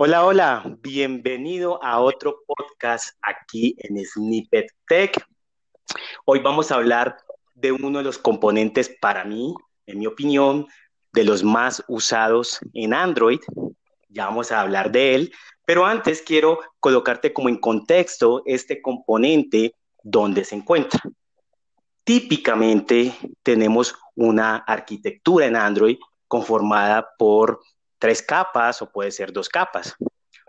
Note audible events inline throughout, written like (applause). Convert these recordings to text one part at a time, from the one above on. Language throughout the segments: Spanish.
Hola, hola, bienvenido a otro podcast aquí en Snippet Tech. Hoy vamos a hablar de uno de los componentes para mí, en mi opinión, de los más usados en Android. Ya vamos a hablar de él, pero antes quiero colocarte como en contexto este componente donde se encuentra. Típicamente tenemos una arquitectura en Android conformada por tres capas o puede ser dos capas.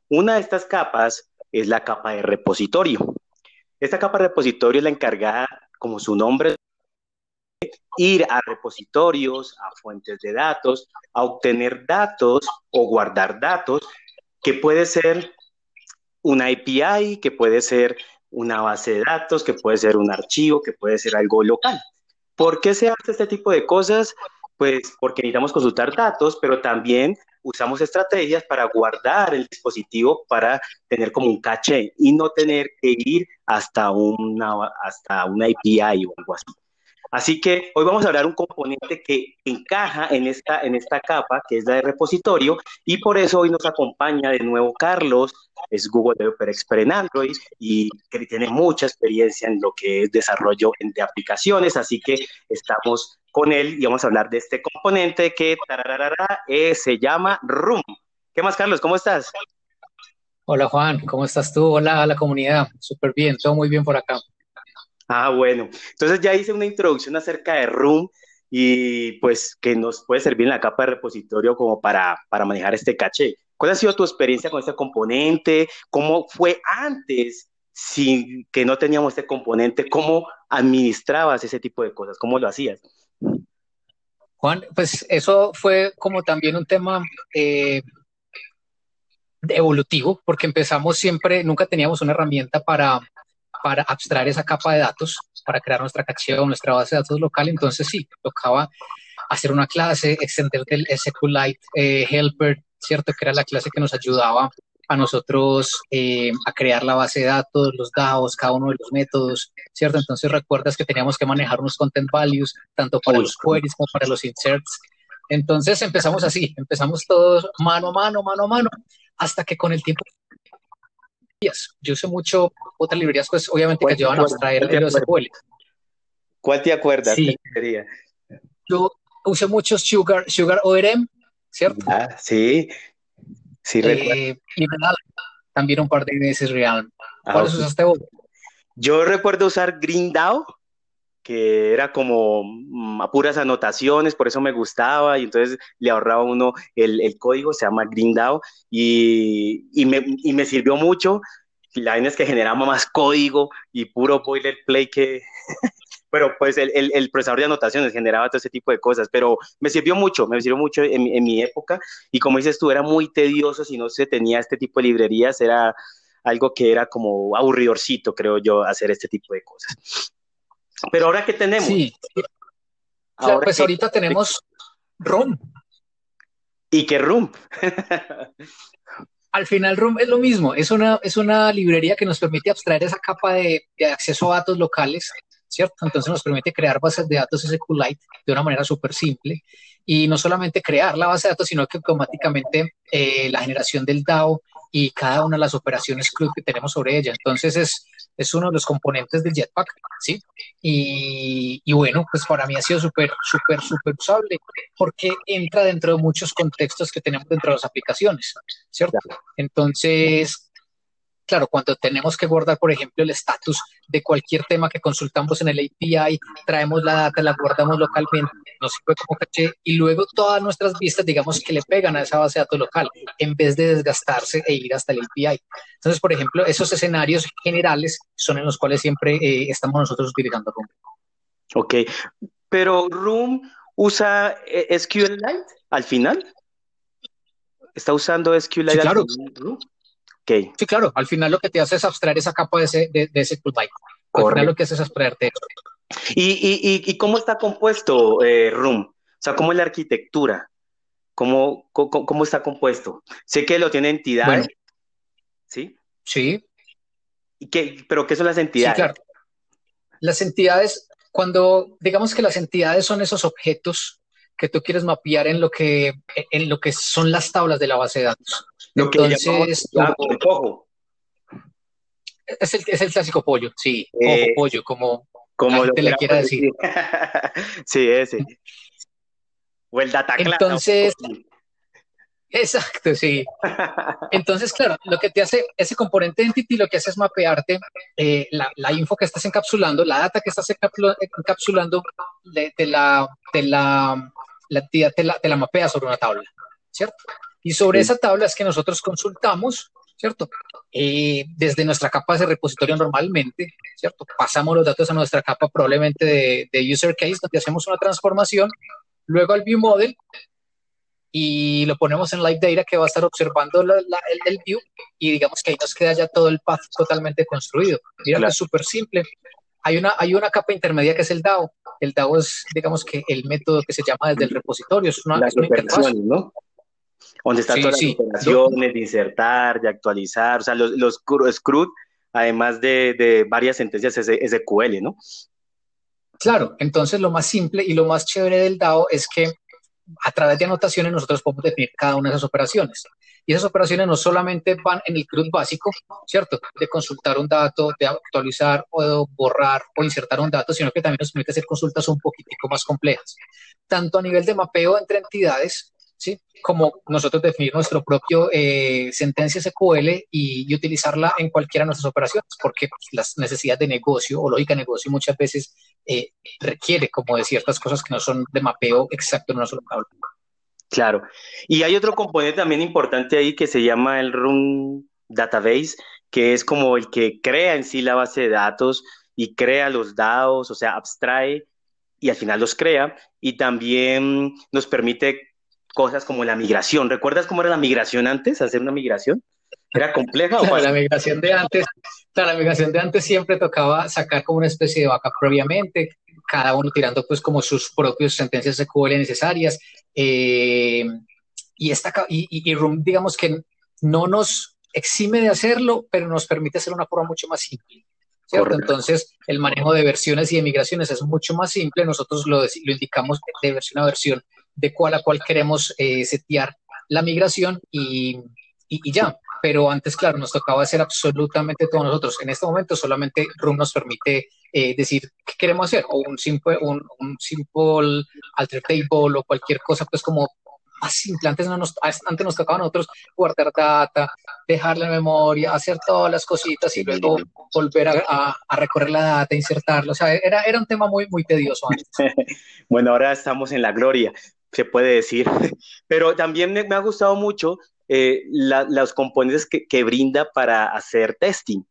Una de estas capas es la capa de repositorio. Esta capa de repositorio es la encargada, como su nombre, de ir a repositorios, a fuentes de datos, a obtener datos o guardar datos, que puede ser una API, que puede ser una base de datos, que puede ser un archivo, que puede ser algo local. ¿Por qué se hace este tipo de cosas? Pues porque necesitamos consultar datos, pero también usamos estrategias para guardar el dispositivo para tener como un caché y no tener que ir hasta una, hasta una API o algo así. Así que hoy vamos a hablar un componente que encaja en esta, en esta capa, que es la de repositorio, y por eso hoy nos acompaña de nuevo Carlos, es Google Developer Expert en Android y que tiene mucha experiencia en lo que es desarrollo de aplicaciones, así que estamos con él y vamos a hablar de este componente que eh, se llama Room. ¿Qué más, Carlos? ¿Cómo estás? Hola, Juan. ¿Cómo estás tú? Hola a la comunidad. Súper bien, todo muy bien por acá. Ah, bueno. Entonces ya hice una introducción acerca de Room y pues que nos puede servir en la capa de repositorio como para, para manejar este caché. ¿Cuál ha sido tu experiencia con este componente? ¿Cómo fue antes sin que no teníamos este componente? ¿Cómo administrabas ese tipo de cosas? ¿Cómo lo hacías? Juan, pues eso fue como también un tema eh, evolutivo, porque empezamos siempre, nunca teníamos una herramienta para, para abstraer esa capa de datos, para crear nuestra canción, nuestra base de datos local. Entonces sí, tocaba hacer una clase, extender del SQLite eh, Helper, ¿cierto? Que era la clase que nos ayudaba a nosotros eh, a crear la base de datos, los DAOs, cada uno de los métodos, ¿cierto? Entonces recuerdas que teníamos que manejar unos content values, tanto para los queries como para los inserts. Entonces empezamos así, empezamos todos mano a mano, mano a mano, hasta que con el tiempo yo usé mucho otras librerías, pues obviamente que ayudaban a extraer los SQL. ¿Cuál te acuerdas? Sí. Yo usé muchos Sugar, Sugar ORM, ¿cierto? Ah, sí, sí, eh, y también un par de veces Real. Ah, ¿Cuáles usaste vos? Yo recuerdo usar GreenDAO, que era como mm, a puras anotaciones, por eso me gustaba, y entonces le ahorraba uno el, el código, se llama GreenDAO, y, y, me, y me sirvió mucho. La vaina es que generaba más código y puro boilerplate que, pero pues el, el, el, procesador de anotaciones generaba todo ese tipo de cosas, pero me sirvió mucho, me sirvió mucho en, en, mi época y como dices tú, era muy tedioso si no se tenía este tipo de librerías, era algo que era como aburridorcito, creo yo, hacer este tipo de cosas. Pero ahora qué tenemos? Sí, ahora pues ahorita tenemos ROM. ¿Y qué ROM? Al final ROM es lo mismo, es una, es una librería que nos permite abstraer esa capa de, de acceso a datos locales ¿cierto? Entonces nos permite crear bases de datos SQLite de una manera súper simple y no solamente crear la base de datos, sino que automáticamente eh, la generación del DAO y cada una de las operaciones que tenemos sobre ella. Entonces es, es uno de los componentes del Jetpack, ¿sí? Y, y bueno, pues para mí ha sido súper, súper, súper usable porque entra dentro de muchos contextos que tenemos dentro de las aplicaciones, ¿cierto? Entonces, claro, cuando tenemos que guardar, por ejemplo, el estatus de cualquier tema que consultamos en el API, traemos la data, la guardamos localmente, nos sirve como caché y luego todas nuestras vistas, digamos que le pegan a esa base de datos local en vez de desgastarse e ir hasta el API. Entonces, por ejemplo, esos escenarios generales son en los cuales siempre eh, estamos nosotros utilizando Room. Ok, pero Room usa eh, SQLite al final. ¿Está usando SQLite sí, claro. al final? Okay. Sí, claro, al final lo que te hace es abstraer esa capa de ese, de, de ese. Al final lo que hace es abstraerte eso. ¿Y, y, y, cómo está compuesto eh, Room? O sea, ¿cómo es la arquitectura? ¿Cómo, cómo, cómo está compuesto? Sé que lo tiene entidades. Bueno, ¿Sí? Sí. ¿Y qué, ¿Pero qué son las entidades? Sí, claro. Las entidades, cuando digamos que las entidades son esos objetos que tú quieres mapear en lo que, en lo que son las tablas de la base de datos. Entonces, el pollo. Es el, es el clásico pollo, sí, eh, pollo, como, como te le quiera decir. (laughs) sí, ese. O el data Entonces, exacto, sí. Entonces, claro, lo que te hace ese componente entity, lo que hace es mapearte eh, la, la, info que estás encapsulando, la data que estás encapsulando, de, la, de la, la, te la, te la mapea sobre una tabla, ¿cierto? Y sobre esa tabla es que nosotros consultamos, ¿cierto? Eh, desde nuestra capa de repositorio normalmente, ¿cierto? Pasamos los datos a nuestra capa probablemente de, de user case, donde hacemos una transformación, luego al view model y lo ponemos en live data que va a estar observando el, el, view y digamos que ahí nos queda ya todo el path totalmente construido. Mira que es súper simple. Hay una, hay una capa intermedia que es el DAO. El DAO es, digamos que el método que se llama desde el repositorio. Es una, es una interfaz. ¿no? Donde están todas las operaciones de insertar, de actualizar, o sea, los, los CRUD, además de, de, varias sentencias SQL, ¿no? Claro, entonces lo más simple y lo más chévere del DAO es que a través de anotaciones nosotros podemos definir cada una de esas operaciones. Y esas operaciones no solamente van en el CRUD básico, ¿cierto? De consultar un dato, de actualizar o de borrar o insertar un dato, sino que también nos permite hacer consultas un poquitico más complejas, tanto a nivel de mapeo entre entidades, ¿sí? Como nosotros definir nuestro propio eh, sentencia SQL y, utilizarla en cualquiera de nuestras operaciones, porque pues, las necesidades de negocio o lógica de negocio muchas veces eh, requiere como de ciertas cosas que no son de mapeo exacto en una sola tabla. Claro. Y hay otro componente también importante ahí que se llama el Run Database, que es como el que crea en sí la base de datos y crea los datos, o sea, abstrae y al final los crea y también nos permite cosas como la migración. ¿Recuerdas cómo era la migración antes, hacer una migración? ¿Era compleja o (laughs) La migración de antes, la migración de antes siempre tocaba sacar como una especie de vaca previamente, cada uno tirando pues como sus propias sentencias de SQL necesarias. Eh, y, esta, y, y, Room, digamos que no nos exime de hacerlo, pero nos permite hacer una forma mucho más simple. ¿Cierto? Entonces, el manejo de versiones y de migraciones es mucho más simple. Nosotros lo, lo indicamos de versión a versión de cuál a cuál queremos eh, setear la migración y, y, ya. Pero antes, claro, nos tocaba hacer absolutamente todo nosotros. En este momento solamente Room nos permite eh, decir qué queremos hacer, o un simple, un, un simple alter table o cualquier cosa, pues como simple. Antes, no nos, antes nos tocaba a nosotros guardar data, dejar la memoria, hacer todas las cositas y luego volver a, a, recorrer la data, insertarla. O sea, era, era un tema muy, muy tedioso antes. (laughs) bueno, ahora estamos en la gloria se puede decir, (laughs) pero también me, ha gustado mucho eh, los componentes que, brinda para hacer testing.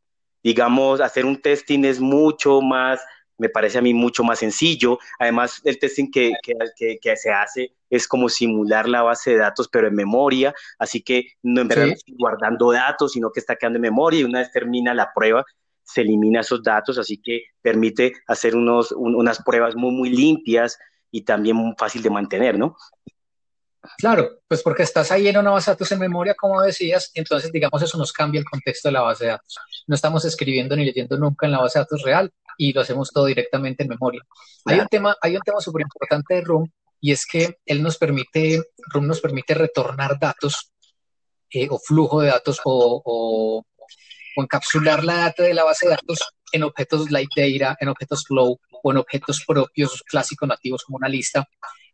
Digamos, hacer un testing es mucho más, me parece a mí mucho más sencillo. Además, el testing que, que, se hace es como simular la base de datos, pero en memoria, así que no en verdad guardando datos, sino que está quedando en memoria y una vez termina la prueba, se elimina esos datos, así que permite hacer unos, unas pruebas muy, muy limpias y también muy fácil de mantener, ¿no? Claro, pues porque estás ahí en una base de datos en memoria, como decías, entonces digamos eso nos cambia el contexto de la base de datos. No estamos escribiendo ni leyendo nunca en la base de datos real y lo hacemos todo directamente en memoria. Hay un tema, hay un tema súper importante de Room y es que él nos permite, Room nos permite retornar datos eh, o flujo de datos o, o, o encapsular la data de la base de datos en objetos light data, en objetos flow o en objetos propios clásicos nativos como una lista,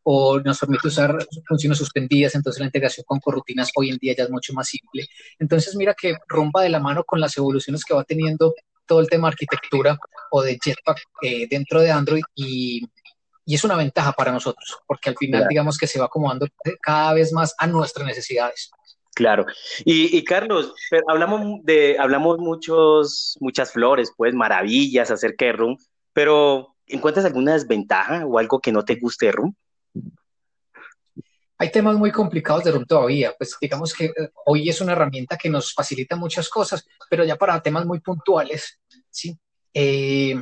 o nos permite usar funciones suspendidas, entonces la integración con corrutinas hoy en día ya es mucho más simple. Entonces mira que rompa de la mano con las evoluciones que va teniendo todo el tema de arquitectura o de Jetpack eh, dentro de Android y, y, es una ventaja para nosotros, porque al final digamos que se va acomodando cada vez más a nuestras necesidades. Claro. Y, y, Carlos, hablamos de, hablamos muchos, muchas flores, pues maravillas acerca de Room, pero ¿encuentras alguna desventaja o algo que no te guste de Room? Hay temas muy complicados de Room todavía, pues digamos que eh, hoy es una herramienta que nos facilita muchas cosas, pero ya para temas muy puntuales, ¿sí? Eh,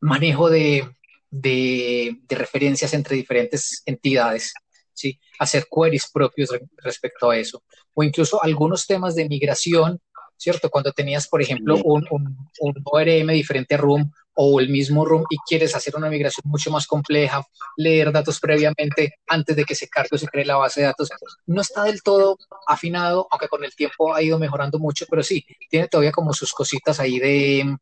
manejo de, de, de referencias entre diferentes entidades, ¿sí? hacer queries propios respecto a eso, o incluso algunos temas de migración, ¿cierto? Cuando tenías, por ejemplo, un, un, un ORM diferente a Room o el mismo room y quieres hacer una migración mucho más compleja, leer datos previamente antes de que se cargue o se cree la base de datos, no está del todo afinado, aunque con el tiempo ha ido mejorando mucho, pero sí, tiene todavía como sus cositas ahí de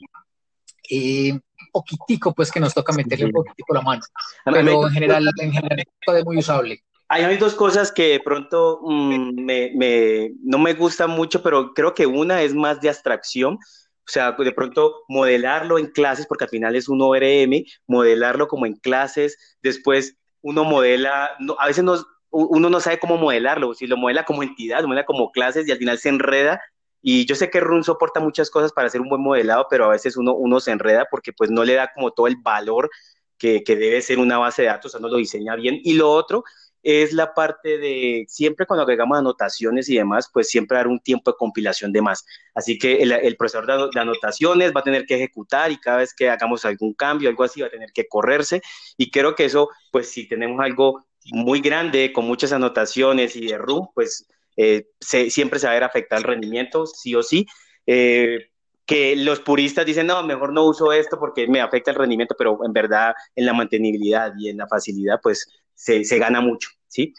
eh, poquitico, pues que nos toca meterle un poquitico la mano. Pero en general, en general, es muy usable. Hay dos cosas que de pronto mm, me, no me gustan mucho, pero creo que una es más de abstracción. O sea, de pronto modelarlo en clases, porque al final es un ORM, modelarlo como en clases, después uno modela, a veces uno no sabe cómo modelarlo, si lo modela como entidad, lo modela como clases y al final se enreda. Y yo sé que Run soporta muchas cosas para hacer un buen modelado, pero a veces uno, uno se enreda porque pues no le da como todo el valor que, que debe ser una base de datos, o sea, no lo diseña bien. Y lo otro es la parte de siempre cuando agregamos anotaciones y demás, pues siempre dar un tiempo de compilación de más. Así que el, procesador de, anotaciones va a tener que ejecutar y cada vez que hagamos algún cambio, algo así, va a tener que correrse. Y creo que eso, pues si tenemos algo muy grande con muchas anotaciones y de room, pues eh, siempre se va a ver afectar el rendimiento, sí o sí. Eh, que los puristas dicen, no, mejor no uso esto porque me afecta el rendimiento, pero en verdad en la mantenibilidad y en la facilidad, pues se, se gana mucho, ¿sí?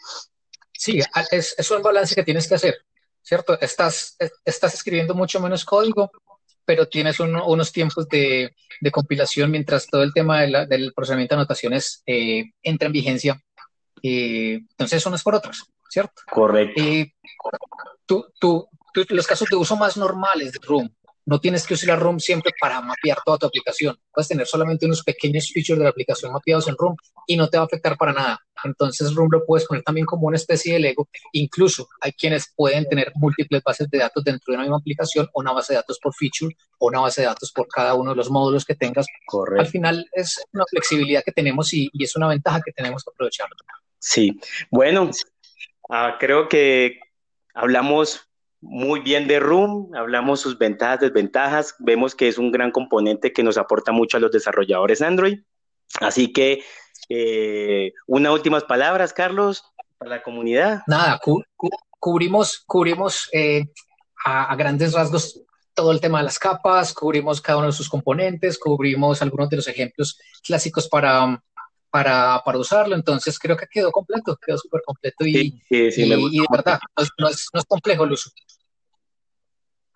Sí, es, es, un balance que tienes que hacer, ¿cierto? Estás, estás escribiendo mucho menos código, pero tienes unos tiempos de, de, compilación mientras todo el tema de la, del procesamiento de anotaciones eh, entra en vigencia. Eh, entonces, unos por otros, ¿cierto? Correcto. Eh, tú, tú, los casos de uso más normales de Room, no tienes que usar Room siempre para mapear toda tu aplicación. Puedes tener solamente unos pequeños features de la aplicación mapeados en Room y no te va a afectar para nada. Entonces Room lo puedes poner también como una especie de Lego. Incluso hay quienes pueden tener múltiples bases de datos dentro de una misma aplicación, o una base de datos por feature, o una base de datos por cada uno de los módulos que tengas. Correcto. Al final es una flexibilidad que tenemos y, es una ventaja que tenemos que aprovechar. Sí, bueno, ah, creo que hablamos muy bien de Room, hablamos sus ventajas, desventajas, vemos que es un gran componente que nos aporta mucho a los desarrolladores Android. Así que, eh, unas últimas palabras, Carlos, para la comunidad. Nada, cubrimos, cubrimos eh, a, grandes rasgos todo el tema de las capas, cubrimos cada uno de sus componentes, cubrimos algunos de los ejemplos clásicos para, para, para usarlo. Entonces creo que quedó completo, quedó súper completo y, de verdad, no es, no es, complejo el uso.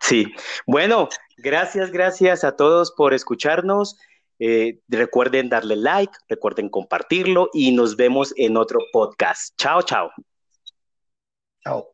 Sí, bueno, gracias, gracias a todos por escucharnos. Eh, recuerden darle like, recuerden compartirlo y nos vemos en otro podcast. Chao, chao. Chao.